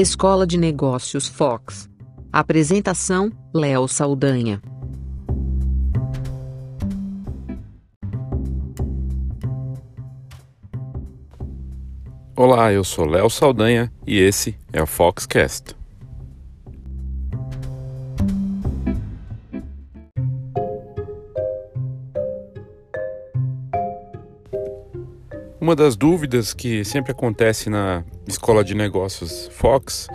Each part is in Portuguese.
Escola de Negócios Fox. Apresentação: Léo Saldanha. Olá, eu sou Léo Saldanha e esse é o Foxcast. Uma das dúvidas que sempre acontece na Escola de Negócios Fox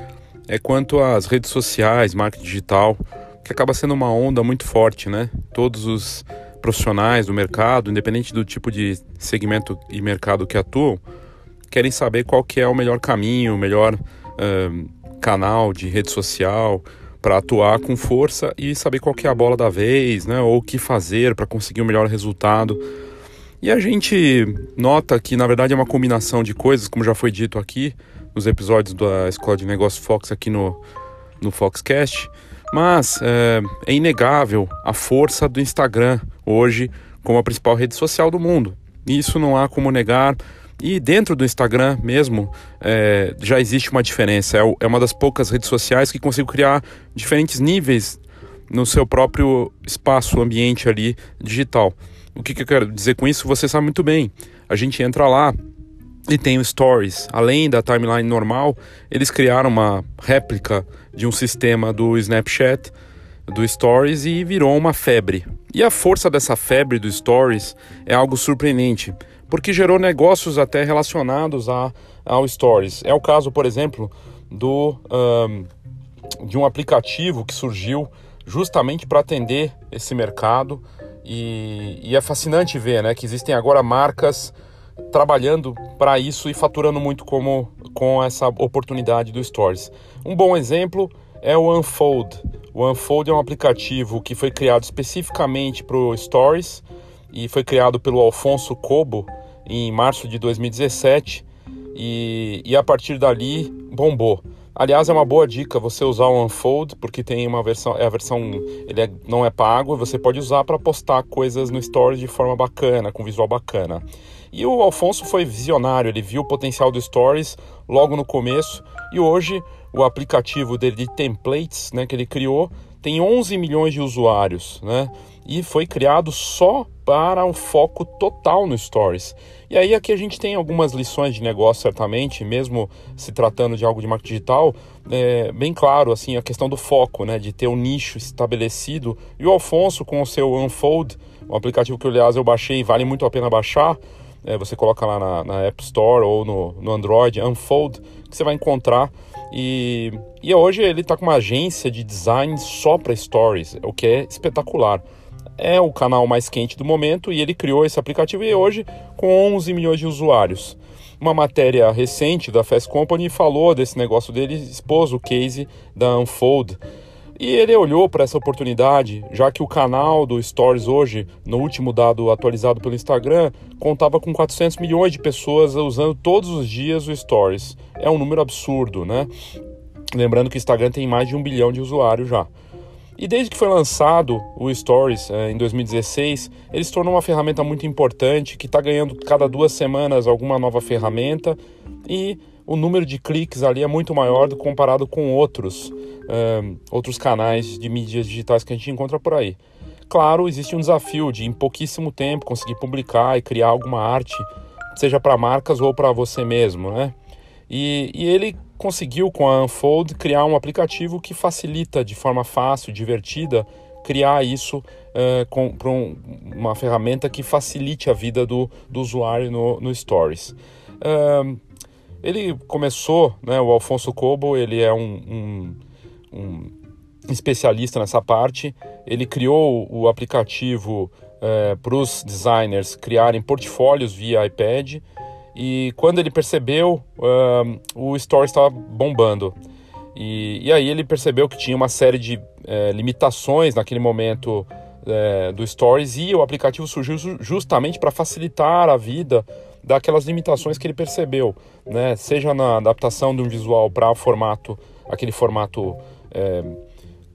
é quanto às redes sociais, marketing digital, que acaba sendo uma onda muito forte, né? Todos os profissionais do mercado, independente do tipo de segmento e mercado que atuam, querem saber qual que é o melhor caminho, o melhor uh, canal de rede social para atuar com força e saber qual que é a bola da vez, né? Ou o que fazer para conseguir o melhor resultado e a gente nota que, na verdade, é uma combinação de coisas, como já foi dito aqui nos episódios da Escola de Negócios Fox aqui no, no Foxcast, mas é, é inegável a força do Instagram hoje como a principal rede social do mundo. Isso não há como negar. E dentro do Instagram mesmo é, já existe uma diferença. É, é uma das poucas redes sociais que consigo criar diferentes níveis no seu próprio espaço, ambiente ali digital. O que, que eu quero dizer com isso? Você sabe muito bem. A gente entra lá e tem o Stories. Além da timeline normal, eles criaram uma réplica de um sistema do Snapchat, do Stories, e virou uma febre. E a força dessa febre do Stories é algo surpreendente, porque gerou negócios até relacionados a, ao Stories. É o caso, por exemplo, do, um, de um aplicativo que surgiu justamente para atender esse mercado e, e, é fascinante ver né, que existem agora marcas trabalhando para isso e faturando muito como, com essa oportunidade do Stories. Um bom exemplo é o Unfold. O Unfold é um aplicativo que foi criado especificamente para o Stories e foi criado pelo Alfonso Cobo em março de 2017 e, e a partir dali bombou. Aliás, é uma boa dica você usar o Unfold, porque tem uma versão, é a versão, ele é, não é pago, você pode usar para postar coisas no Stories de forma bacana, com visual bacana. E o Alfonso foi visionário, ele viu o potencial do Stories logo no começo e hoje o aplicativo dele de templates, né, que ele criou, tem 11 milhões de usuários, né? E foi criado só para um foco total no Stories. E aí aqui a gente tem algumas lições de negócio, certamente, mesmo se tratando de algo de marketing digital, é, bem claro, assim, a questão do foco, né? De ter um nicho estabelecido. E o Alfonso, com o seu Unfold, um aplicativo que, aliás, eu baixei e vale muito a pena baixar, é, você coloca lá na, na, App Store ou no, no Android, Unfold, que você vai encontrar. E, e hoje ele está com uma agência de design só para stories, o que é espetacular é o canal mais quente do momento e ele criou esse aplicativo e hoje com 11 milhões de usuários. Uma matéria recente da Fast Company falou desse negócio dele, expôs o case da Unfold. E ele olhou para essa oportunidade, já que o canal do Stories hoje, no último dado atualizado pelo Instagram, contava com 400 milhões de pessoas usando todos os dias o Stories. É um número absurdo, né? Lembrando que o Instagram tem mais de um bilhão de usuários já. E desde que foi lançado o Stories eh, em 2016, ele se tornou uma ferramenta muito importante que está ganhando cada duas semanas alguma nova ferramenta e o número de cliques ali é muito maior do comparado com outros, eh, outros canais de mídias digitais que a gente encontra por aí. Claro, existe um desafio de em pouquíssimo tempo conseguir publicar e criar alguma arte, seja para marcas ou para você mesmo, né? E, e ele conseguiu com a Unfold criar um aplicativo que facilita de forma fácil, divertida, criar isso uh, com um, uma ferramenta que facilite a vida do, do usuário no, no Stories. Ele começou, né, o Alfonso Cobo, ele é um, um, um, especialista nessa parte, ele criou o aplicativo eh, para os designers criarem portfólios via iPad, e quando ele percebeu, uh, o Stories estava bombando. E, e, aí ele percebeu que tinha uma série de é, limitações naquele momento é, do Stories e o aplicativo surgiu justamente para facilitar a vida daquelas limitações que ele percebeu, né? Seja na adaptação de um visual para formato, aquele formato é,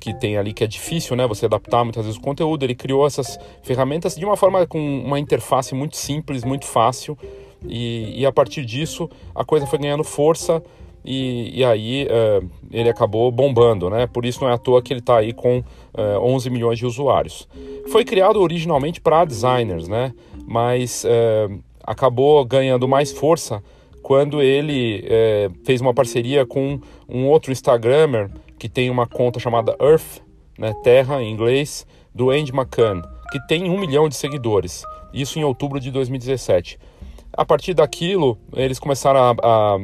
que tem ali que é difícil, né? Você adaptar muitas vezes o conteúdo. Ele criou essas ferramentas de uma forma com uma interface muito simples, muito fácil e, e a partir disso a coisa foi ganhando força e, e aí uh, ele acabou bombando, né? Por isso não é à toa que ele está aí com uh, eh, 11 milhões de usuários. Foi criado originalmente para designers, né? Mas uh, acabou ganhando mais força quando ele fez uma parceria com um outro Instagrammer que tem uma conta chamada Earth, né? Terra em inglês, do Andy McCann, que tem um milhão de seguidores. Isso em outubro de 2017. A partir daquilo, eles começaram a, a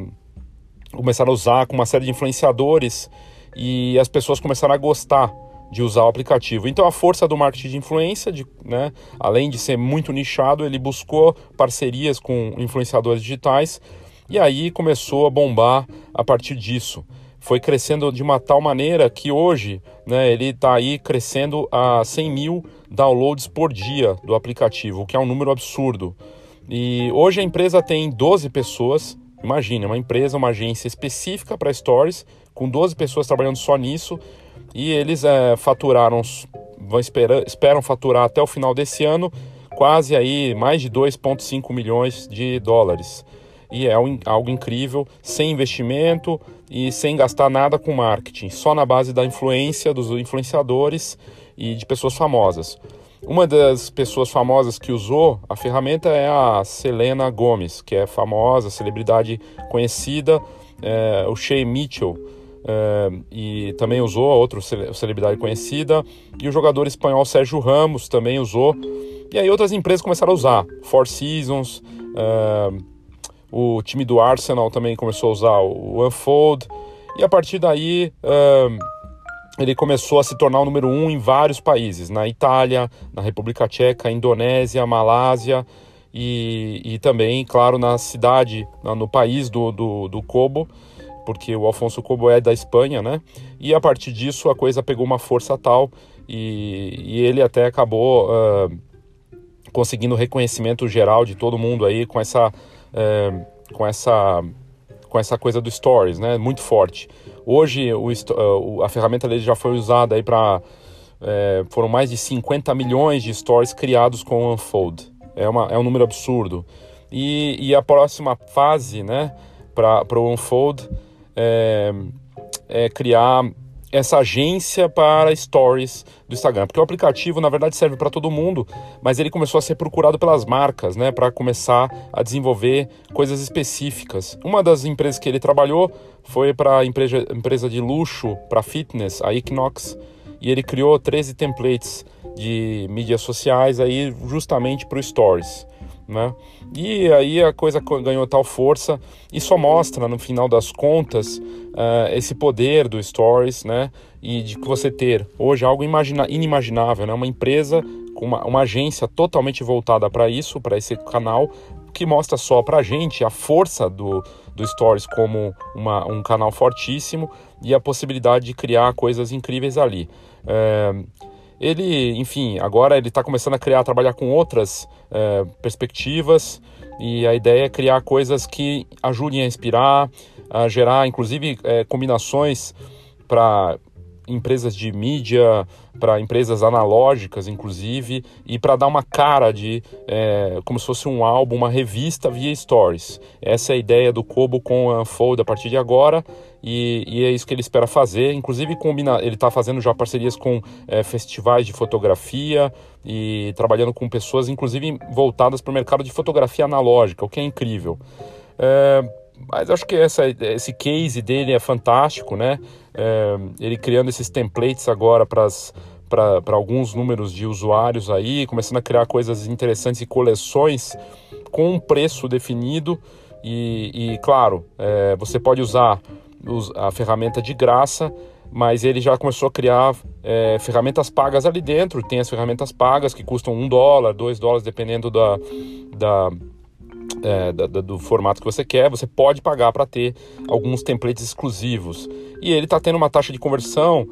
começaram a usar com uma série de influenciadores e as pessoas começaram a gostar de usar o aplicativo. Então a força do marketing de influência, de, né, além de ser muito nichado, ele buscou parcerias com influenciadores digitais e aí começou a bombar a partir disso. Foi crescendo de uma tal maneira que hoje né, ele está aí crescendo a 100 mil downloads por dia do aplicativo, o que é um número absurdo. E hoje a empresa tem 12 pessoas Imagine, uma empresa, uma agência específica para stories, com 12 pessoas trabalhando só nisso, e eles é, faturaram, vão esperar, esperam faturar até o final desse ano quase aí mais de 2,5 milhões de dólares. E é algo incrível, sem investimento e sem gastar nada com marketing, só na base da influência dos influenciadores e de pessoas famosas. Uma das pessoas famosas que usou a ferramenta é a Selena Gomes, que é famosa, celebridade conhecida, é, o Shea Mitchell, é, e também usou, outra celebridade conhecida, e o jogador espanhol Sérgio Ramos também usou, e aí outras empresas começaram a usar, Four Seasons, é, o time do Arsenal também começou a usar o Unfold, e a partir daí é, ele começou a se tornar o número um em vários países, na Itália, na República Tcheca, Indonésia, Malásia e, e também, claro, na cidade, no país do, do, do Kobo, porque o Alfonso Kobo é da Espanha, né? E a partir disso a coisa pegou uma força tal e, e ele até acabou uh, conseguindo reconhecimento geral de todo mundo aí com essa, uh, com essa, com essa coisa do Stories, né? Muito forte. Hoje o, a ferramenta dele já foi usada aí para é, foram mais de 50 milhões de stories criados com o Unfold. É, uma, é um número absurdo. E, e a próxima fase, né, para o Unfold é, é criar essa agência para stories do Instagram, porque o aplicativo na verdade serve para todo mundo, mas ele começou a ser procurado pelas marcas, né, para começar a desenvolver coisas específicas. Uma das empresas que ele trabalhou foi para a empresa, empresa de luxo, para fitness, a Equinox, e ele criou 13 templates de mídias sociais aí justamente para o stories. Né? E aí a coisa ganhou tal força e só mostra no final das contas uh, esse poder do Stories, né? E de você ter hoje algo inimaginável, né? Uma empresa com uma, uma agência totalmente voltada para isso, para esse canal, que mostra só para a gente a força do, do Stories como uma, um canal fortíssimo e a possibilidade de criar coisas incríveis ali. Uh, ele, enfim, agora ele está começando a criar, a trabalhar com outras é, perspectivas e a ideia é criar coisas que ajudem a inspirar, a gerar, inclusive, é, combinações para empresas de mídia, para empresas analógicas, inclusive, e para dar uma cara de é, como se fosse um álbum, uma revista via stories. Essa é a ideia do Kobo com a Unfold a partir de agora, e, e é isso que ele espera fazer. Inclusive, combina, ele está fazendo já parcerias com é, festivais de fotografia e trabalhando com pessoas, inclusive voltadas para o mercado de fotografia analógica, o que é incrível. É, mas acho que essa, esse case dele é fantástico, né? É, ele criando esses templates agora para para alguns números de usuários aí, começando a criar coisas interessantes e coleções com um preço definido e, e claro, é, você pode usar a ferramenta de graça, mas ele já começou a criar é, ferramentas pagas ali dentro. Tem as ferramentas pagas que custam um dólar, dois dólares, dependendo da, da é, do formato que você quer, você pode pagar para ter alguns templates exclusivos. E ele está tendo uma taxa de conversão,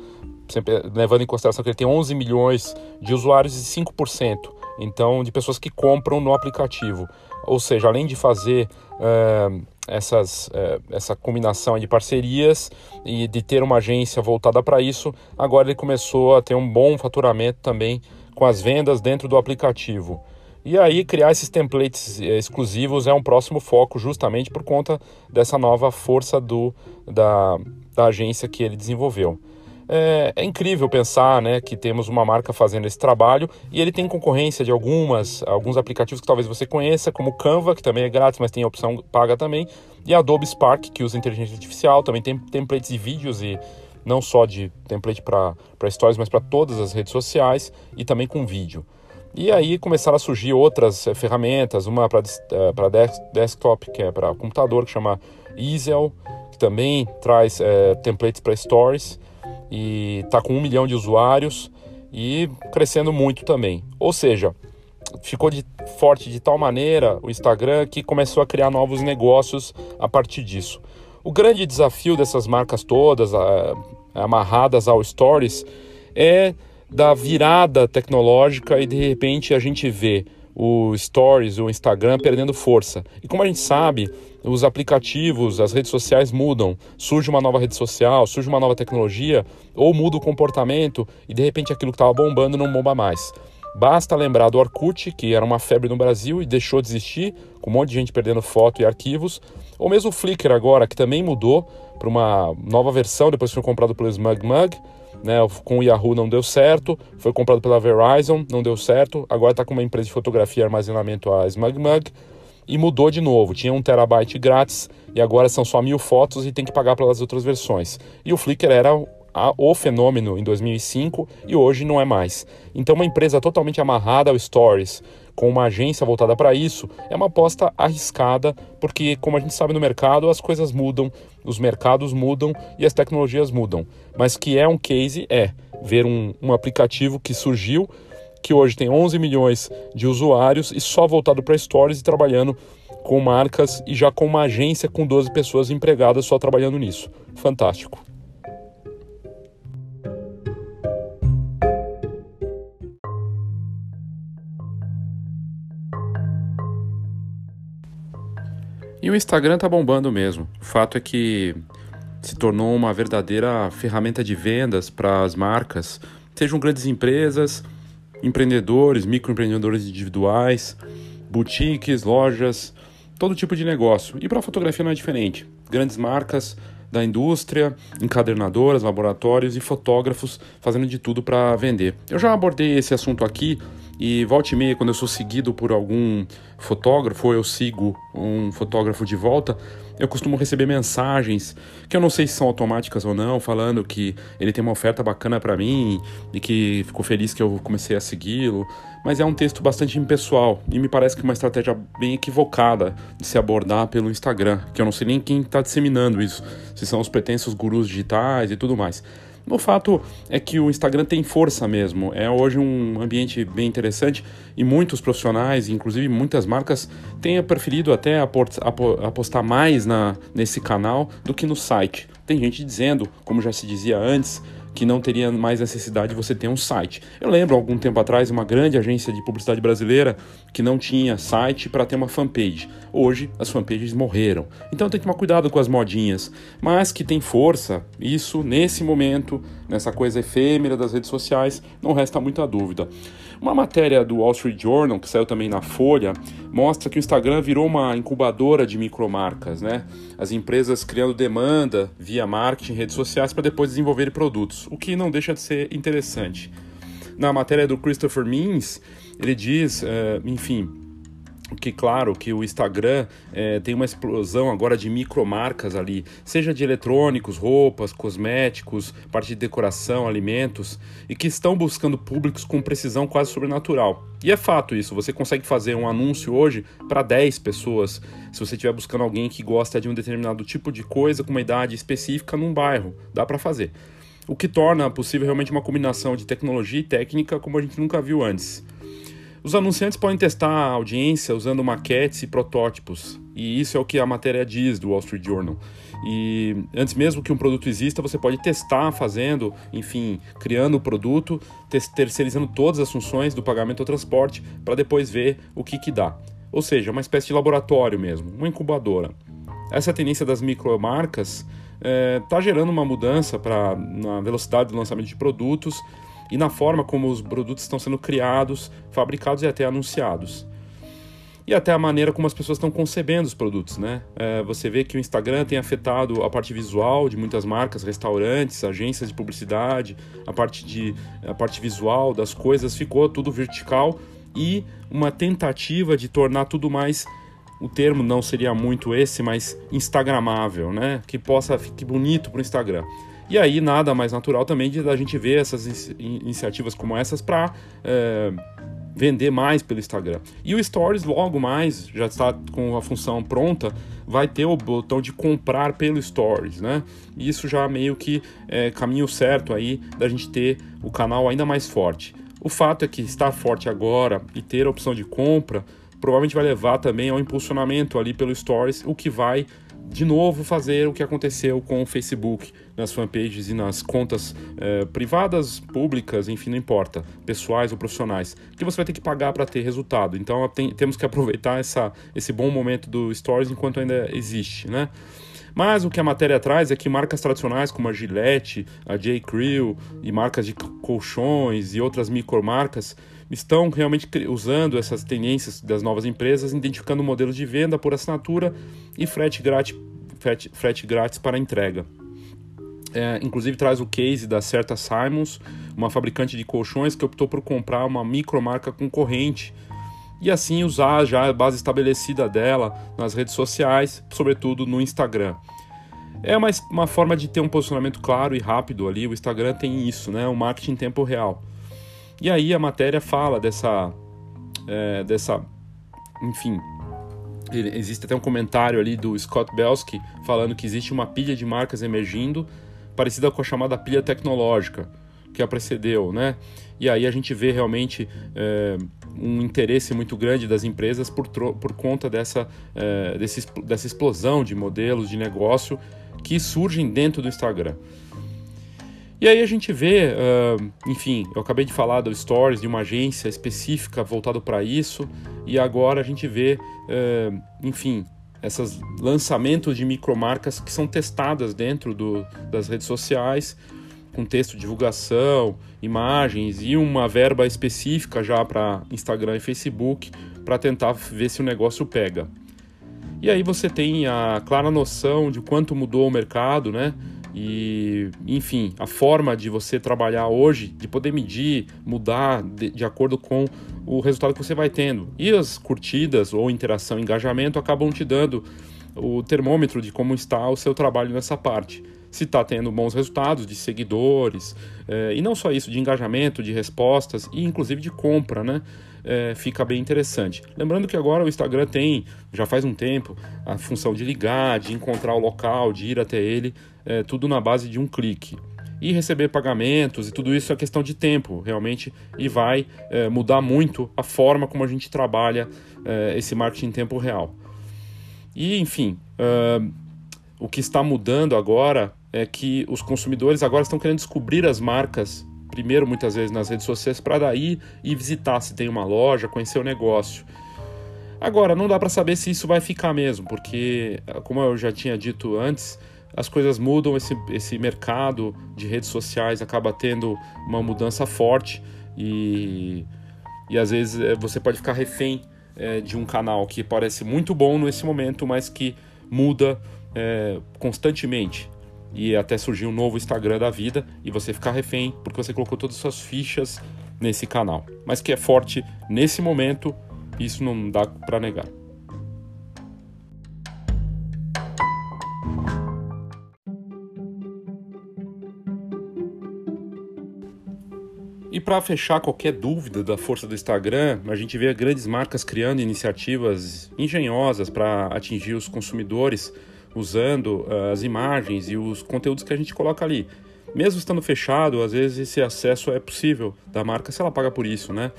sempre levando em consideração que ele tem 11 milhões de usuários e 5%, então de pessoas que compram no aplicativo. Ou seja, além de fazer é, essas, é, essa combinação de parcerias e de ter uma agência voltada para isso, agora ele começou a ter um bom faturamento também com as vendas dentro do aplicativo. E aí criar esses templates eh, exclusivos é um próximo foco justamente por conta dessa nova força do, da, da agência que ele desenvolveu. É, é, incrível pensar né, que temos uma marca fazendo esse trabalho e ele tem concorrência de algumas, alguns aplicativos que talvez você conheça, como Canva, que também é grátis, mas tem a opção paga também, e Adobe Spark, que usa inteligência artificial, também tem templates de vídeos e não só de template para stories, mas para todas as redes sociais e também com vídeo. E aí começaram a surgir outras é, ferramentas, uma para é, desktop, que é para computador, que chama Easel, que também traz é, templates para stories e está com um milhão de usuários e crescendo muito também. Ou seja, ficou de, forte de tal maneira o Instagram que começou a criar novos negócios a partir disso. O grande desafio dessas marcas todas, a, amarradas ao Stories, é da virada tecnológica e de repente a gente vê o Stories, o Instagram perdendo força. E como a gente sabe, os aplicativos, as redes sociais mudam. Surge uma nova rede social, surge uma nova tecnologia, ou muda o comportamento e de repente aquilo que estava bombando não bomba mais. Basta lembrar do Orkut, que era uma febre no Brasil e deixou de existir, com um monte de gente perdendo foto e arquivos. Ou mesmo o Flickr agora, que também mudou para uma nova versão, depois foi comprado pelo SmugMug. Né, com o Yahoo não deu certo, foi comprado pela Verizon, não deu certo, agora está com uma empresa de fotografia e armazenamento, a SmugMug, e mudou de novo. Tinha um terabyte grátis e agora são só mil fotos e tem que pagar pelas outras versões. E o Flickr era a, o fenômeno em 2005 e hoje não é mais. Então, uma empresa totalmente amarrada ao Stories, com uma agência voltada para isso, é uma aposta arriscada, porque, como a gente sabe no mercado, as coisas mudam, os mercados mudam e as tecnologias mudam. Mas que é um case, é ver um, um aplicativo que surgiu que hoje tem 11 milhões de usuários e só voltado para stories e trabalhando com marcas e já com uma agência com 12 pessoas empregadas só trabalhando nisso. Fantástico. E o Instagram tá bombando mesmo. O fato é que se tornou uma verdadeira ferramenta de vendas para as marcas, sejam grandes empresas, empreendedores, microempreendedores individuais, boutiques, lojas, todo tipo de negócio. E para a fotografia não é diferente. Grandes marcas da indústria, encadernadoras, laboratórios e fotógrafos fazendo de tudo para vender. Eu já abordei esse assunto aqui e volta e meia, quando eu sou seguido por algum fotógrafo, ou eu sigo um fotógrafo de volta, eu costumo receber mensagens que eu não sei se são automáticas ou não, falando que ele tem uma oferta bacana para mim e que ficou feliz que eu comecei a segui-lo. Mas é um texto bastante impessoal e me parece que uma estratégia bem equivocada de se abordar pelo Instagram, que eu não sei nem quem está disseminando isso, se são os pretensos gurus digitais e tudo mais. O fato é que o Instagram tem força mesmo. É hoje um ambiente bem interessante e muitos profissionais, inclusive muitas marcas, têm preferido até apostar mais na, nesse canal do que no site. Tem gente dizendo, como já se dizia antes, que não teria mais necessidade de você ter um site. Eu lembro algum tempo atrás uma grande agência de publicidade brasileira que não tinha site para ter uma fanpage. Hoje as fanpages morreram. Então tem que tomar cuidado com as modinhas, mas que tem força, isso nesse momento, nessa coisa efêmera das redes sociais, não resta muita dúvida. Uma matéria do Wall Street Journal, que saiu também na Folha, mostra que o Instagram virou uma incubadora de micromarcas, né? As empresas criando demanda via marketing, redes sociais para depois desenvolver produtos, o que não deixa de ser interessante. Na matéria do Christopher Means, ele diz, uh, enfim, que claro que o Instagram é, tem uma explosão agora de micromarcas ali, seja de eletrônicos, roupas, cosméticos, parte de decoração, alimentos, e que estão buscando públicos com precisão quase sobrenatural. E é fato isso, você consegue fazer um anúncio hoje para 10 pessoas, se você estiver buscando alguém que gosta de um determinado tipo de coisa com uma idade específica num bairro, dá para fazer. O que torna possível realmente uma combinação de tecnologia e técnica como a gente nunca viu antes. Os anunciantes podem testar a audiência usando maquetes e protótipos, e isso é o que a matéria diz do Wall Street Journal. E antes mesmo que um produto exista, você pode testar fazendo, enfim, criando o produto, terceirizando todas as funções do pagamento ao transporte, para depois ver o que, que dá. Ou seja, uma espécie de laboratório mesmo, uma incubadora. Essa tendência das micromarcas está eh, é, gerando uma mudança pra, na velocidade do lançamento de produtos e na forma como os produtos estão sendo criados, fabricados e até anunciados. e até a maneira como as pessoas estão concebendo os produtos, né? É, você vê que o Instagram tem afetado a parte visual de muitas marcas, restaurantes, agências de publicidade, a parte de a parte visual das coisas ficou tudo vertical e uma tentativa de tornar tudo mais o termo não seria muito esse, mas instagramável, né? Que possa ficar bonito para o Instagram. E aí nada mais natural também de a gente ver essas iniciativas como essas para é, vender mais pelo Instagram. E o Stories logo mais, já está com a função pronta, vai ter o botão de comprar pelo Stories, né? Isso já meio que é caminho certo aí da gente ter o canal ainda mais forte. O fato é que estar forte agora e ter a opção de compra provavelmente vai levar também ao impulsionamento ali pelo Stories, o que vai de novo fazer o que aconteceu com o Facebook nas fanpages e nas contas eh, privadas, públicas, enfim, não importa, pessoais ou profissionais, que você vai ter que pagar para ter resultado. Então tem, temos que aproveitar essa, esse bom momento do Stories enquanto ainda existe, né? Mas o que a matéria traz é que marcas tradicionais como a Gillette, a J. Crew e marcas de colchões e outras micromarcas estão realmente usando essas tendências das novas empresas, identificando modelos de venda por assinatura e frete grátis, frete, frete grátis para entrega. É, inclusive traz o case da Certa Simons, uma fabricante de colchões que optou por comprar uma micromarca concorrente e assim usar já a base estabelecida dela nas redes sociais, sobretudo no Instagram. É uma, uma forma de ter um posicionamento claro e rápido ali. O Instagram tem isso, né? O marketing em tempo real. E aí a matéria fala dessa, é, dessa, enfim, existe até um comentário ali do Scott Belsky falando que existe uma pilha de marcas emergindo, parecida com a chamada pilha tecnológica que a precedeu, né? E aí a gente vê realmente é, um interesse muito grande das empresas por, por conta dessa, é, desse, dessa explosão de modelos de negócio que surgem dentro do Instagram. E aí a gente vê, uh, enfim, eu acabei de falar do Stories, de uma agência específica voltado para isso, e agora a gente vê, uh, enfim, esses lançamentos de micromarcas que são testadas dentro do, das redes sociais, com texto, divulgação, imagens e uma verba específica já para Instagram e Facebook para tentar ver se o negócio pega. E aí você tem a clara noção de quanto mudou o mercado, né? E, enfim, a forma de você trabalhar hoje, de poder medir, mudar de, de, acordo com o resultado que você vai tendo. E as curtidas ou interação, engajamento acabam te dando o termômetro de como está o seu trabalho nessa parte se está tendo bons resultados de seguidores, é, e não só isso, de engajamento, de respostas e inclusive de compra, né? É, fica bem interessante. Lembrando que agora o Instagram tem, já faz um tempo, a função de ligar, de encontrar o local, de ir até ele, é, tudo na base de um clique. E receber pagamentos e tudo isso é questão de tempo, realmente, e vai é, mudar muito a forma como a gente trabalha é, esse marketing em tempo real. E, enfim, o que está mudando agora é que os consumidores agora estão querendo descobrir as marcas, primeiro muitas vezes nas redes sociais, para daí ir visitar se tem uma loja, conhecer o negócio. Agora, não dá para saber se isso vai ficar mesmo, porque, como eu já tinha dito antes, as coisas mudam, esse, esse mercado de redes sociais acaba tendo uma mudança forte e, e às vezes eh, você pode ficar refém é, de um canal que parece muito bom nesse momento, mas que muda é, constantemente e até surgir um novo Instagram da vida e você ficar refém porque você colocou todas as suas fichas nesse canal. Mas que é forte nesse momento, isso não dá para negar. Para fechar qualquer dúvida da força do Instagram, a gente vê grandes marcas criando iniciativas engenhosas para atingir os consumidores usando uh, as imagens e os conteúdos que a gente coloca ali. Mesmo estando fechado, às vezes esse acesso é possível da marca se ela paga por isso, né?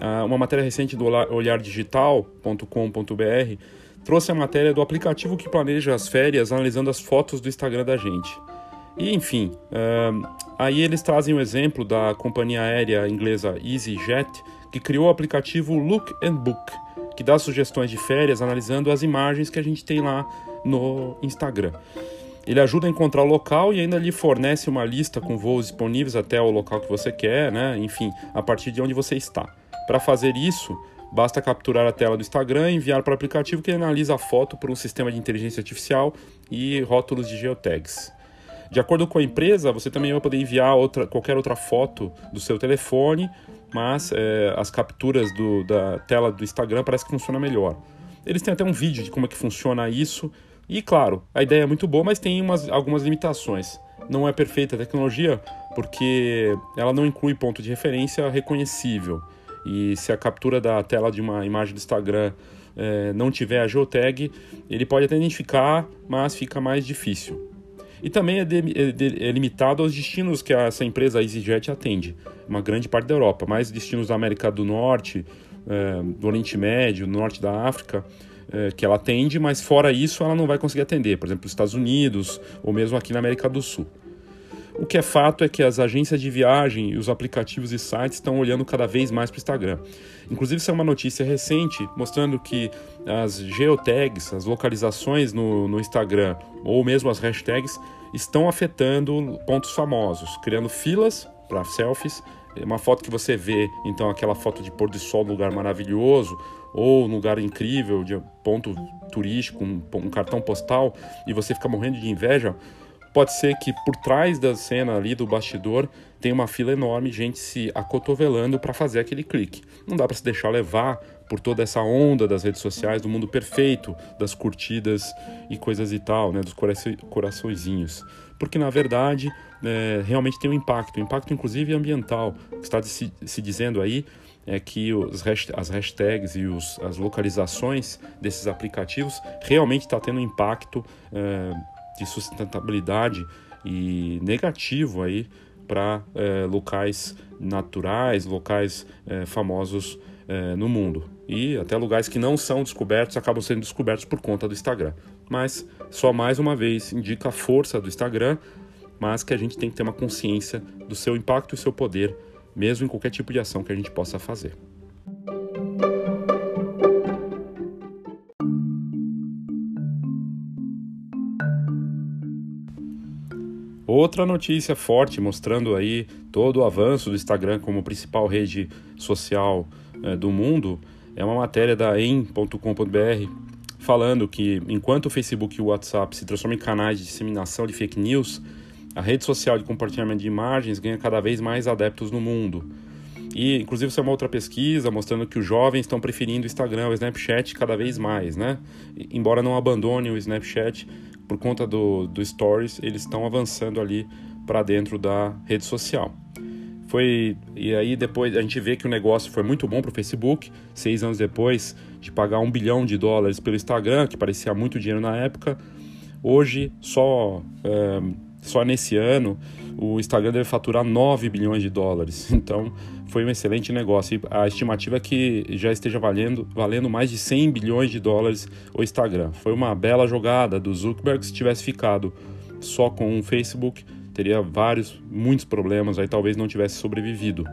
Uh, uma matéria recente do olhardigital.com.br trouxe a matéria do aplicativo que planeja as férias analisando as fotos do Instagram da gente. E enfim, uh, aí eles trazem o exemplo da companhia aérea inglesa EasyJet, que criou o aplicativo Look and Book, que dá sugestões de férias analisando as imagens que a gente tem lá no Instagram. Ele ajuda a encontrar o local e ainda lhe fornece uma lista com voos disponíveis até o local que você quer, né? Enfim, a partir de onde você está. Para fazer isso, basta capturar a tela do Instagram e enviar para o aplicativo que analisa a foto por um sistema de inteligência artificial e rótulos de geotags. De acordo com a empresa, você também vai poder enviar outra, qualquer outra foto do seu telefone, mas é, as capturas do, da tela do Instagram parece que funciona melhor. Eles têm até um vídeo de como é que funciona isso. E claro, a ideia é muito boa, mas tem umas, algumas limitações. Não é perfeita a tecnologia porque ela não inclui ponto de referência reconhecível. E se a captura da tela de uma imagem do Instagram é, não tiver a geotag, ele pode até identificar, mas fica mais difícil. E também é, de, é, de, é, limitado aos destinos que essa empresa EasyJet atende, uma grande parte da Europa, mais destinos da América do Norte, é, do Oriente Médio, Norte da África, é, que ela atende, mas fora isso ela não vai conseguir atender, por exemplo, os Estados Unidos ou mesmo aqui na América do Sul. O que é fato é que as agências de viagem e os aplicativos e sites estão olhando cada vez mais para o Instagram. Inclusive, isso é uma notícia recente mostrando que as geotags, as localizações no, no Instagram ou mesmo as hashtags estão afetando pontos famosos, criando filas para selfies. Uma foto que você vê, então, aquela foto de pôr do sol num lugar maravilhoso ou um lugar incrível, de ponto turístico, um, um cartão postal, e você fica morrendo de inveja Pode ser que por trás da cena ali do bastidor tem uma fila enorme, gente se acotovelando para fazer aquele clique. Não dá para se deixar levar por toda essa onda das redes sociais, do mundo perfeito, das curtidas e coisas e tal, né, dos coraçõezinhos. Porque na verdade é, realmente tem um impacto, um impacto inclusive ambiental. Que está se, se dizendo aí é que os as hashtags e os, as localizações desses aplicativos realmente está tendo um impacto. É, de sustentabilidade e negativo aí para é, locais naturais, locais é, famosos é, no mundo. E até lugares que não são descobertos acabam sendo descobertos por conta do Instagram. Mas só mais uma vez indica a força do Instagram, mas que a gente tem que ter uma consciência do seu impacto e seu poder, mesmo em qualquer tipo de ação que a gente possa fazer. Outra notícia forte mostrando aí todo o avanço do Instagram como principal rede social é, do mundo é uma matéria da em.com.br falando que enquanto o Facebook e o WhatsApp se transformam em canais de disseminação de fake news, a rede social de compartilhamento de imagens ganha cada vez mais adeptos no mundo. E, inclusive, isso é uma outra pesquisa mostrando que os jovens estão preferindo o Instagram, o Snapchat cada vez mais, né? Embora não abandonem o Snapchat, por conta do, do Stories, eles estão avançando ali para dentro da rede social. Foi e aí depois a gente vê que o negócio foi muito bom para o Facebook. Seis anos depois de pagar um bilhão de dólares pelo Instagram, que parecia muito dinheiro na época, hoje só é, só nesse ano o Instagram deve faturar 9 bilhões de dólares. Então foi um excelente negócio. E a estimativa é que já esteja valendo, valendo mais de 100 bilhões de dólares o Instagram. Foi uma bela jogada do Zuckerberg. Se tivesse ficado só com o Facebook, teria vários, muitos problemas, aí talvez não tivesse sobrevivido.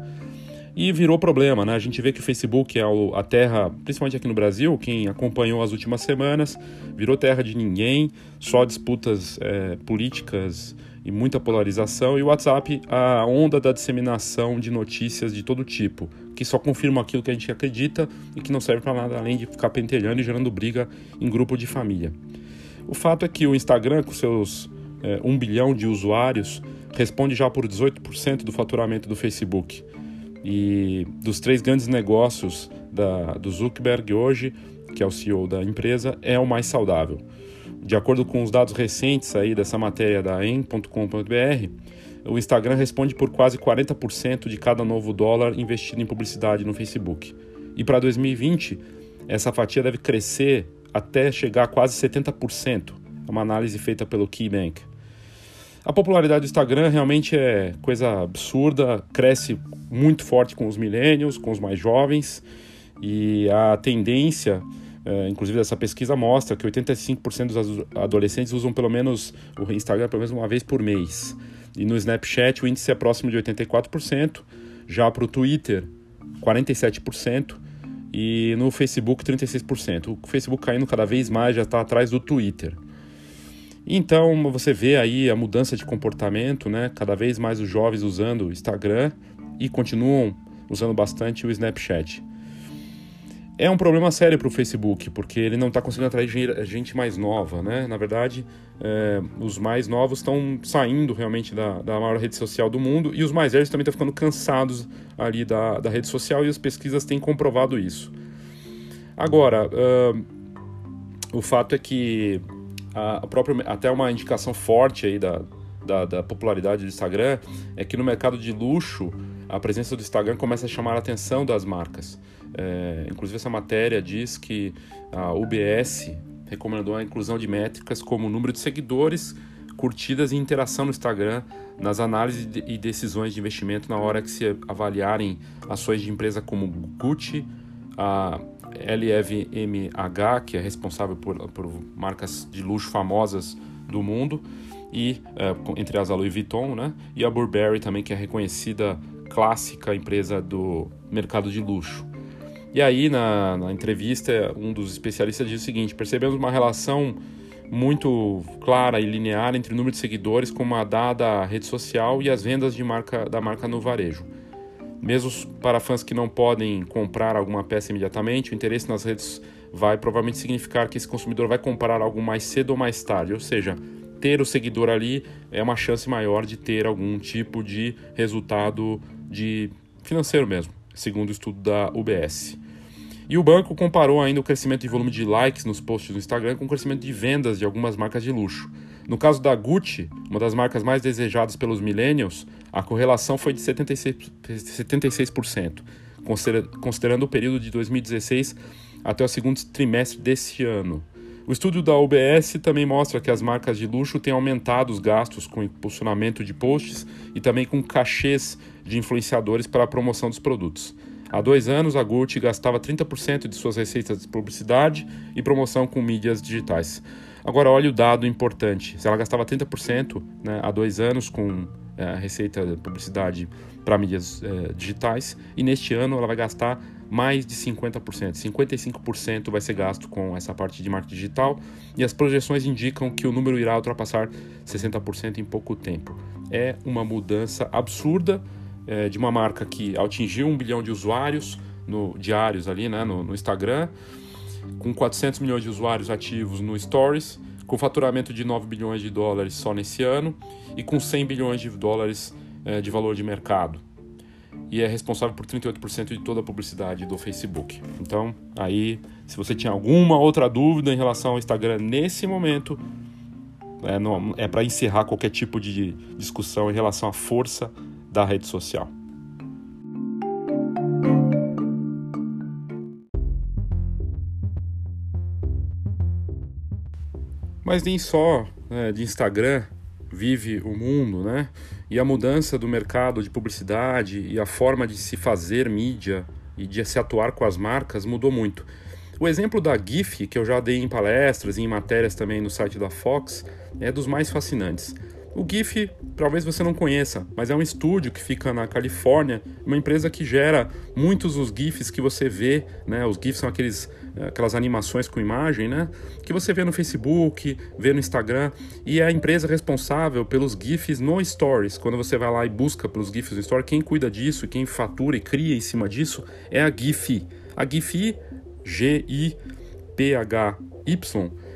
E virou problema, né? A gente vê que o Facebook é a terra, principalmente aqui no Brasil, quem acompanhou as últimas semanas, virou terra de ninguém, só disputas é, políticas e muita polarização, e o WhatsApp, a onda da disseminação de notícias de todo tipo, que só confirma aquilo que a gente acredita e que não serve para nada além de ficar pentelhando e gerando briga em grupo de família. O fato é que o Instagram, com seus é, 1 bilhão de usuários, responde já por 18% do faturamento do Facebook. E dos três grandes negócios da, do Zuckerberg hoje, que é o CEO da empresa, é o mais saudável. De acordo com os dados recentes aí dessa matéria da em.com.br, o Instagram responde por quase 40% de cada novo dólar investido em publicidade no Facebook. E para 2020, essa fatia deve crescer até chegar a quase 70%, é uma análise feita pelo KeyBank. A popularidade do Instagram realmente é coisa absurda, cresce muito forte com os millennials, com os mais jovens, e a tendência é, inclusive, essa pesquisa mostra que 85% dos adolescentes usam pelo menos o Instagram pelo menos uma vez por mês. E no Snapchat o índice é próximo de 84%, já para o Twitter 47% e no Facebook 36%. O Facebook caindo cada vez mais, já está atrás do Twitter. Então você vê aí a mudança de comportamento, né? Cada vez mais os jovens usando o Instagram e continuam usando bastante o Snapchat. É um problema sério para o Facebook, porque ele não está conseguindo atrair gente mais nova, né? Na verdade, é, os mais novos estão saindo realmente da, da maior rede social do mundo e os mais velhos também estão ficando cansados ali da, da rede social e as pesquisas têm comprovado isso. Agora, uh, o fato é que a, própria, até uma indicação forte aí da, da, da, popularidade do Instagram é que no mercado de luxo a presença do Instagram começa a chamar a atenção das marcas. É, inclusive, essa matéria diz que a UBS recomendou a inclusão de métricas como número de seguidores, curtidas e interação no Instagram nas análises e decisões de investimento na hora que se avaliarem ações de empresa como Gucci, a LVMH, que é responsável por, por marcas de luxo famosas do mundo, e é, entre as a Louis Vuitton, né? E a Burberry também, que é reconhecida clássica empresa do mercado de luxo. E aí, na, na entrevista, um dos especialistas diz o seguinte: percebemos uma relação muito clara e linear entre o número de seguidores com uma dada rede social e as vendas de marca, da marca no varejo. Mesmo para fãs que não podem comprar alguma peça imediatamente, o interesse nas redes vai provavelmente significar que esse consumidor vai comprar algo mais cedo ou mais tarde, ou seja, ter o seguidor ali é uma chance maior de ter algum tipo de resultado de financeiro mesmo, segundo o estudo da UBS. E o banco comparou ainda o crescimento de volume de likes nos posts do Instagram com o crescimento de vendas de algumas marcas de luxo. No caso da Gucci, uma das marcas mais desejadas pelos millennials, a correlação foi de 76%, 76% considerando o período de 2016 até o segundo trimestre desse ano. O estudo da UBS também mostra que as marcas de luxo têm aumentado os gastos com impulsionamento de posts e também com cachês de influenciadores para a promoção dos produtos. Há dois anos, a Gucci gastava 30% de suas receitas de publicidade e promoção com mídias digitais. Agora, olha o dado importante: se ela gastava 30% né, há dois anos com é, receita de publicidade para mídias é, digitais, e neste ano ela vai gastar mais de 50%. 55% vai ser gasto com essa parte de marketing digital, e as projeções indicam que o número irá ultrapassar 60% em pouco tempo. É uma mudança absurda é, de uma marca que atingiu um bilhão de usuários no, diários ali, né, no, no Instagram, com 400 milhões de usuários ativos no Stories, com faturamento de 9 bilhões de dólares só nesse ano e com 100 bilhões de dólares é, de valor de mercado. E é responsável por 38% de toda a publicidade do Facebook. Então, aí, se você tinha alguma outra dúvida em relação ao Instagram nesse momento, é, é para encerrar qualquer tipo de discussão em relação à força da rede social. Mas nem só né, de Instagram vive o mundo, né? E a mudança do mercado de publicidade e a forma de se fazer mídia e de se atuar com as marcas mudou muito. O exemplo da GIF, que eu já dei em palestras e em matérias também no site da Fox, é dos mais fascinantes. O GIF, talvez você não conheça, mas é um estúdio que fica na Califórnia, uma empresa que gera muitos dos GIFs que você vê, né? Os GIFs são aqueles, eh, aquelas animações com imagem, né? Que você vê no Facebook, vê no Instagram, e é a empresa responsável pelos GIFs no Stories. Quando você vai lá e busca pelos GIFs no Stories, quem cuida disso, quem fatura e cria em cima disso é a GIF. A GIF, G-I-P-H-Y,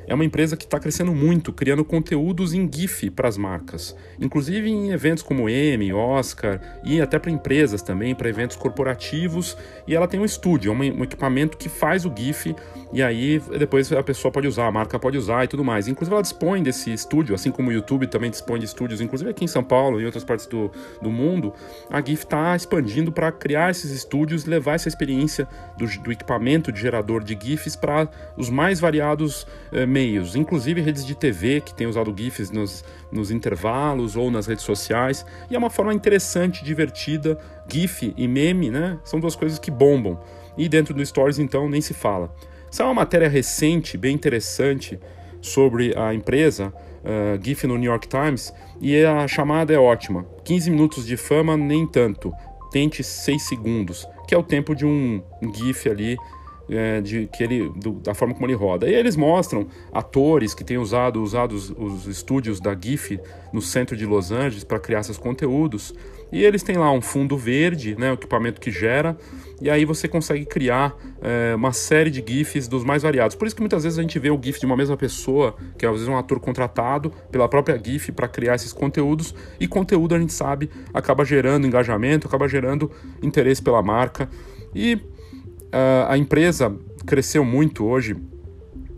é uma empresa que está crescendo muito, criando conteúdos em GIF para as marcas, inclusive em eventos como Emmy, Oscar e até para empresas também, para eventos corporativos. E ela tem um estúdio, um equipamento que faz o GIF e aí depois a pessoa pode usar, a marca pode usar e tudo mais. Inclusive ela dispõe desse estúdio, assim como o YouTube também dispõe de estúdios, inclusive aqui em São Paulo e em outras partes do, do mundo. A GIF está expandindo para criar esses estúdios levar essa experiência do, do equipamento de gerador de GIFs para os mais variados eh, meios, inclusive redes de TV que têm usado GIFs nos, nos intervalos ou nas redes sociais. E é uma forma interessante, divertida. GIF e meme, né? São duas coisas que bombam. E dentro do Stories, então, nem se fala. É uma matéria recente, bem interessante, sobre a empresa, uh, GIF no New York Times, e a chamada é ótima. 15 minutos de fama, nem tanto. Tente 6 segundos, que é o tempo de um GIF ali é, de que ele do, da forma como ele roda. E eles mostram atores que têm usado, usado os, os estúdios da GIF no centro de Los Angeles para criar seus conteúdos. E eles têm lá um fundo verde, né, o equipamento que gera, e aí você consegue criar é, uma série de GIFs dos mais variados. Por isso que muitas vezes a gente vê o GIF de uma mesma pessoa, que é às vezes um ator contratado pela própria GIF para criar esses conteúdos, e conteúdo a gente sabe acaba gerando engajamento, acaba gerando interesse pela marca. E uh, a empresa cresceu muito hoje.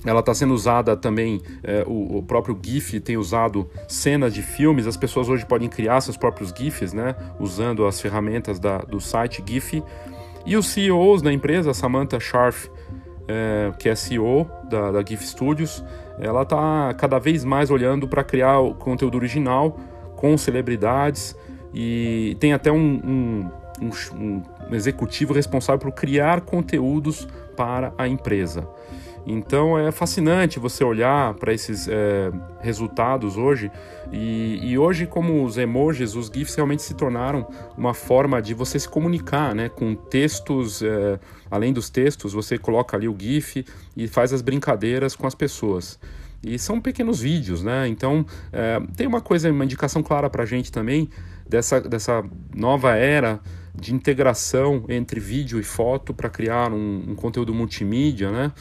Ela está sendo usada também, é, o, o, próprio GIF tem usado cenas de filmes, as pessoas hoje podem criar seus próprios GIFs, né, usando as ferramentas da, do site GIF. E os CEOs da empresa, Samantha Scharf, é, que é CEO da, da GIF Studios, ela está cada vez mais olhando para criar o conteúdo original com celebridades. E tem até um, um, um, um executivo responsável por criar conteúdos para a empresa. Então é fascinante você olhar para esses é, resultados hoje. E, e, hoje, como os emojis, os GIFs realmente se tornaram uma forma de você se comunicar, né? Com textos, é, além dos textos, você coloca ali o GIF e faz as brincadeiras com as pessoas. E são pequenos vídeos, né? Então é, tem uma coisa, uma indicação clara para a gente também dessa, dessa nova era de integração entre vídeo e foto para criar um, um conteúdo multimídia, né?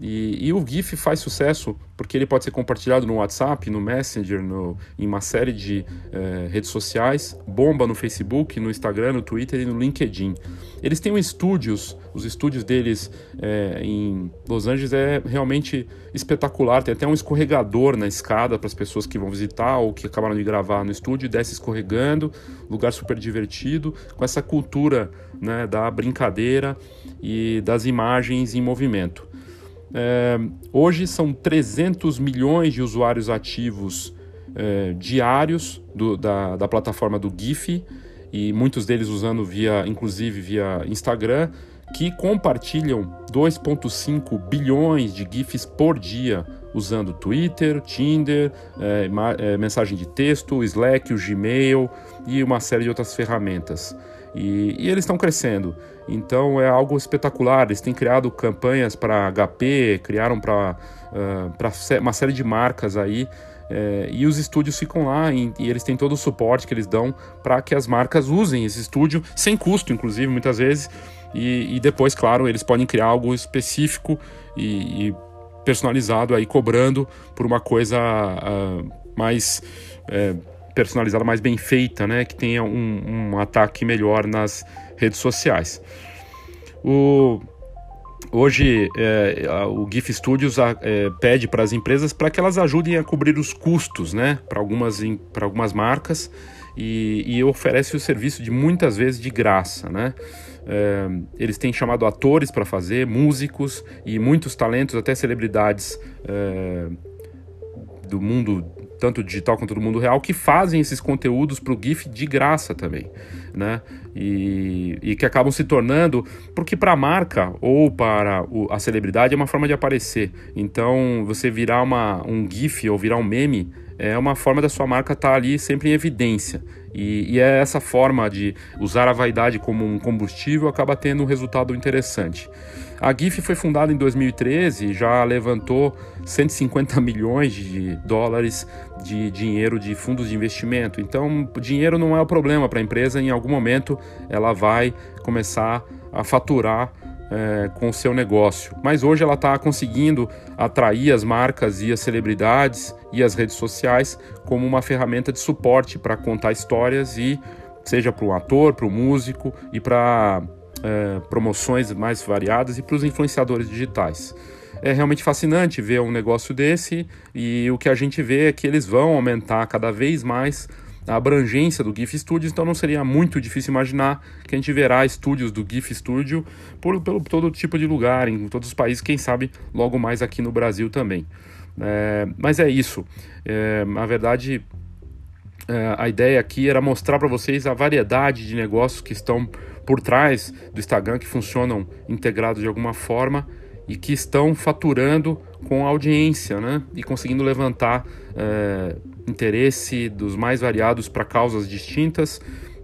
E, e, o GIF faz sucesso porque ele pode ser compartilhado no WhatsApp, no Messenger, no, em uma série de eh, redes sociais, bomba no Facebook, no Instagram, no Twitter e no LinkedIn. Eles têm um estúdios, os estúdios deles eh, em Los Angeles é realmente espetacular. Tem até um escorregador na escada para as pessoas que vão visitar ou que acabaram de gravar no estúdio, e desce escorregando, lugar super divertido, com essa cultura né, da brincadeira e das imagens em movimento. É, hoje são 300 milhões de usuários ativos é, diários do, da, da plataforma do GIF e muitos deles usando via, inclusive via Instagram, que compartilham 2,5 bilhões de GIFs por dia usando Twitter, Tinder, é, é, mensagem de texto, Slack, o Gmail e uma série de outras ferramentas. E, e eles estão crescendo. Então é algo espetacular. Eles têm criado campanhas para HP, criaram para uh, uma série de marcas aí. É, e os estúdios ficam lá e, e, eles têm todo o suporte que eles dão para que as marcas usem esse estúdio, sem custo, inclusive, muitas vezes. E, e depois, claro, eles podem criar algo específico e, e personalizado aí, cobrando por uma coisa uh, mais. É, personalizada, mais bem feita, né? Que tenha um, um ataque melhor nas redes sociais. O, hoje é, o GIF Studios é, pede para as empresas para que elas ajudem a cobrir os custos, né? Para algumas, algumas marcas e, e oferece o serviço de muitas vezes de graça, né? É, eles têm chamado atores para fazer, músicos e muitos talentos, até celebridades é, do mundo tanto digital quanto do mundo real, que fazem esses conteúdos para o GIF de graça também, né? E, e que acabam se tornando, porque para a marca ou para o, a celebridade é uma forma de aparecer. Então, você virar uma, um GIF ou virar um meme é uma forma da sua marca estar tá ali sempre em evidência. E, e, é essa forma de usar a vaidade como um combustível acaba tendo um resultado interessante. A GIF foi fundada em 2013 já levantou 150 milhões de dólares de dinheiro de fundos de investimento. Então, dinheiro não é o problema para a empresa, em algum momento ela vai começar a faturar é, com o seu negócio. Mas hoje ela está conseguindo atrair as marcas e as celebridades e as redes sociais como uma ferramenta de suporte para contar histórias e seja para um ator, para um músico e para é, promoções mais variadas e para os influenciadores digitais. É realmente fascinante ver um negócio desse e o que a gente vê é que eles vão aumentar cada vez mais a abrangência do GIF Studios, então não seria muito difícil imaginar que a gente verá estúdios do GIF Studio por, pelo todo tipo de lugar, em todos os países, quem sabe logo mais aqui no Brasil também. É, mas é isso. É, na verdade, a ideia aqui era mostrar para vocês a variedade de negócios que estão por trás do Instagram, que funcionam integrados de alguma forma e que estão faturando com audiência, né? E conseguindo levantar é, interesse dos mais variados para causas distintas,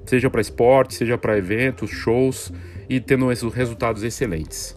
seja para esporte, seja para eventos, shows e tendo esses resultados excelentes.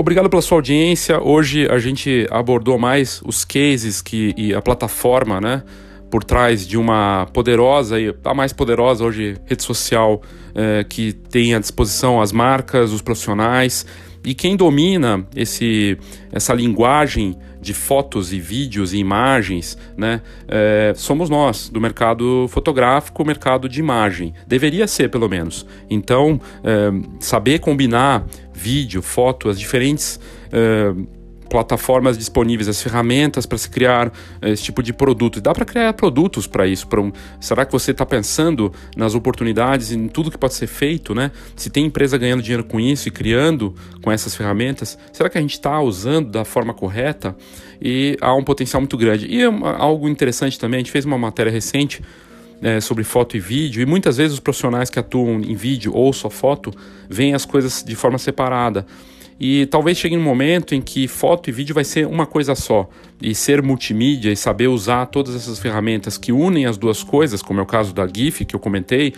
Obrigado pela sua audiência. Hoje a gente abordou mais os cases que, e a plataforma, né? Por trás de uma poderosa e a mais poderosa hoje rede social eh, que tem à disposição as marcas, os profissionais e quem domina esse, essa linguagem de fotos e vídeos e imagens, né, é, somos nós, do mercado fotográfico, mercado de imagem. Deveria ser, pelo menos. Então, é, saber combinar vídeo, foto, as diferentes. É, plataformas disponíveis, as ferramentas para se criar eh, esse tipo de produto. Dá para criar produtos para isso. Pra um... Será que você está pensando nas oportunidades, em tudo que pode ser feito, né? Se tem empresa ganhando dinheiro com isso e criando com essas ferramentas, será que a gente está usando da forma correta? E há um potencial muito grande. E algo interessante também, a gente fez uma matéria recente é, sobre foto e vídeo, e muitas vezes os profissionais que atuam em vídeo ou só foto veem as coisas de forma separada. E talvez chegue um momento em que foto e vídeo vai ser uma coisa só. E ser multimídia e saber usar todas essas ferramentas que unem as duas coisas, como é o caso da GIF que eu comentei,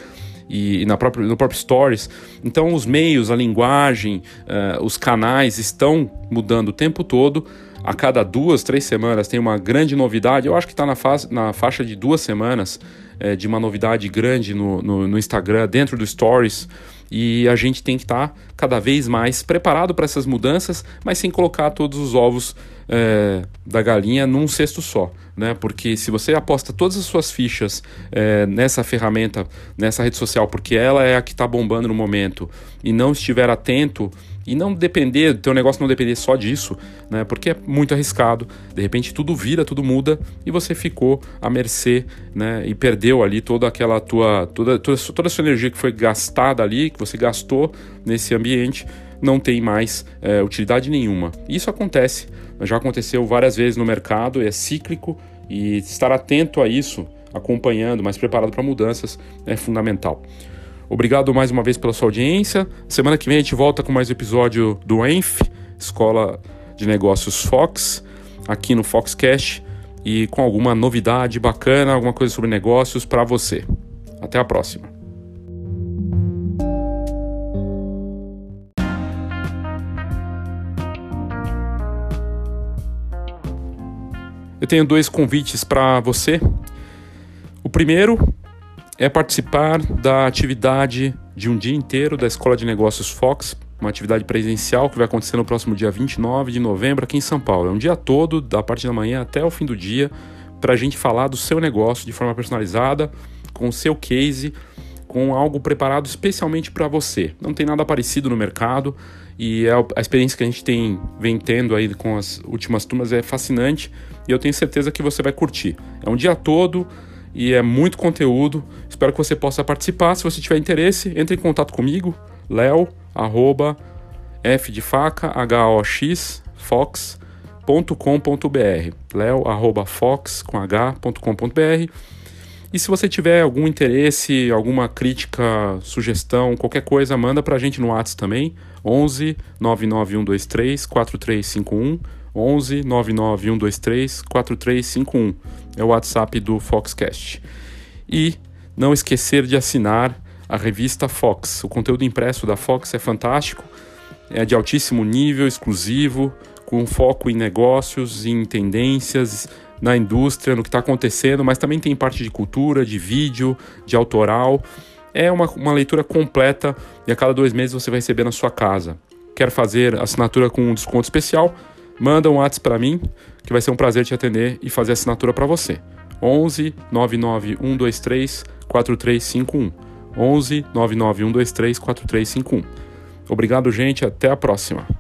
e, na própria, no próprio Stories. Então, os meios, a linguagem, uh, os canais estão mudando o tempo todo. A cada duas, três semanas tem uma grande novidade. Eu acho que está na, na, faixa de duas semanas é, de uma novidade grande no, no, no Instagram, dentro do Stories. E a gente tem que estar tá cada vez mais preparado para essas mudanças, mas sem colocar todos os ovos é, da galinha num cesto só. Né? Porque se você aposta todas as suas fichas é, nessa ferramenta, nessa rede social, porque ela é a que está bombando no momento, e não estiver atento e não depender, teu negócio não depender só disso, né? Porque é muito arriscado. De repente tudo vira, tudo muda e você ficou à mercê, né? E perdeu ali toda aquela tua toda toda, toda a sua energia que foi gastada ali, que você gastou nesse ambiente, não tem mais é, utilidade nenhuma. Isso acontece, já aconteceu várias vezes no mercado, é cíclico e estar atento a isso, acompanhando, mas preparado para mudanças é fundamental. Obrigado mais uma vez pela sua audiência. Semana que vem a gente volta com mais um episódio do ENF, Escola de Negócios Fox, aqui no Foxcast e com alguma novidade bacana, alguma coisa sobre negócios para você. Até a próxima. Eu tenho dois convites para você. O primeiro é participar da atividade de um dia inteiro da Escola de Negócios Fox, uma atividade presencial que vai acontecer no próximo dia 29 de novembro aqui em São Paulo. É um dia todo, da parte da manhã até o fim do dia, para a gente falar do seu negócio de forma personalizada, com o seu case, com algo preparado especialmente para você. Não tem nada parecido no mercado e é a experiência que a gente tem vem tendo aí com as últimas turmas é fascinante e eu tenho certeza que você vai curtir. É um dia todo e é muito conteúdo. Espero que você possa participar. Se você tiver interesse, entre em contato comigo, leo, arroba, f de faca, h-o-x, fox.com.br leo, arroba, fox, com h.com.br e se você tiver algum interesse, alguma crítica, sugestão, qualquer coisa, manda pra gente no WhatsApp também, 11 99123 4351 11 99123 4351. É o WhatsApp do Foxcast. E não esquecer de assinar a revista Fox. O conteúdo impresso da Fox é fantástico, é de altíssimo nível, exclusivo, com foco em negócios, em tendências, na indústria, no que está acontecendo, mas também tem parte de cultura, de vídeo, de autoral. É uma, uma leitura completa e a cada dois meses você vai receber na sua casa. Quer fazer assinatura com um desconto especial? Manda um WhatsApp para mim, que vai ser um prazer te atender e fazer assinatura para você. 11 99 123 4351. 11 99 123 4351. Obrigado, gente. Até a próxima.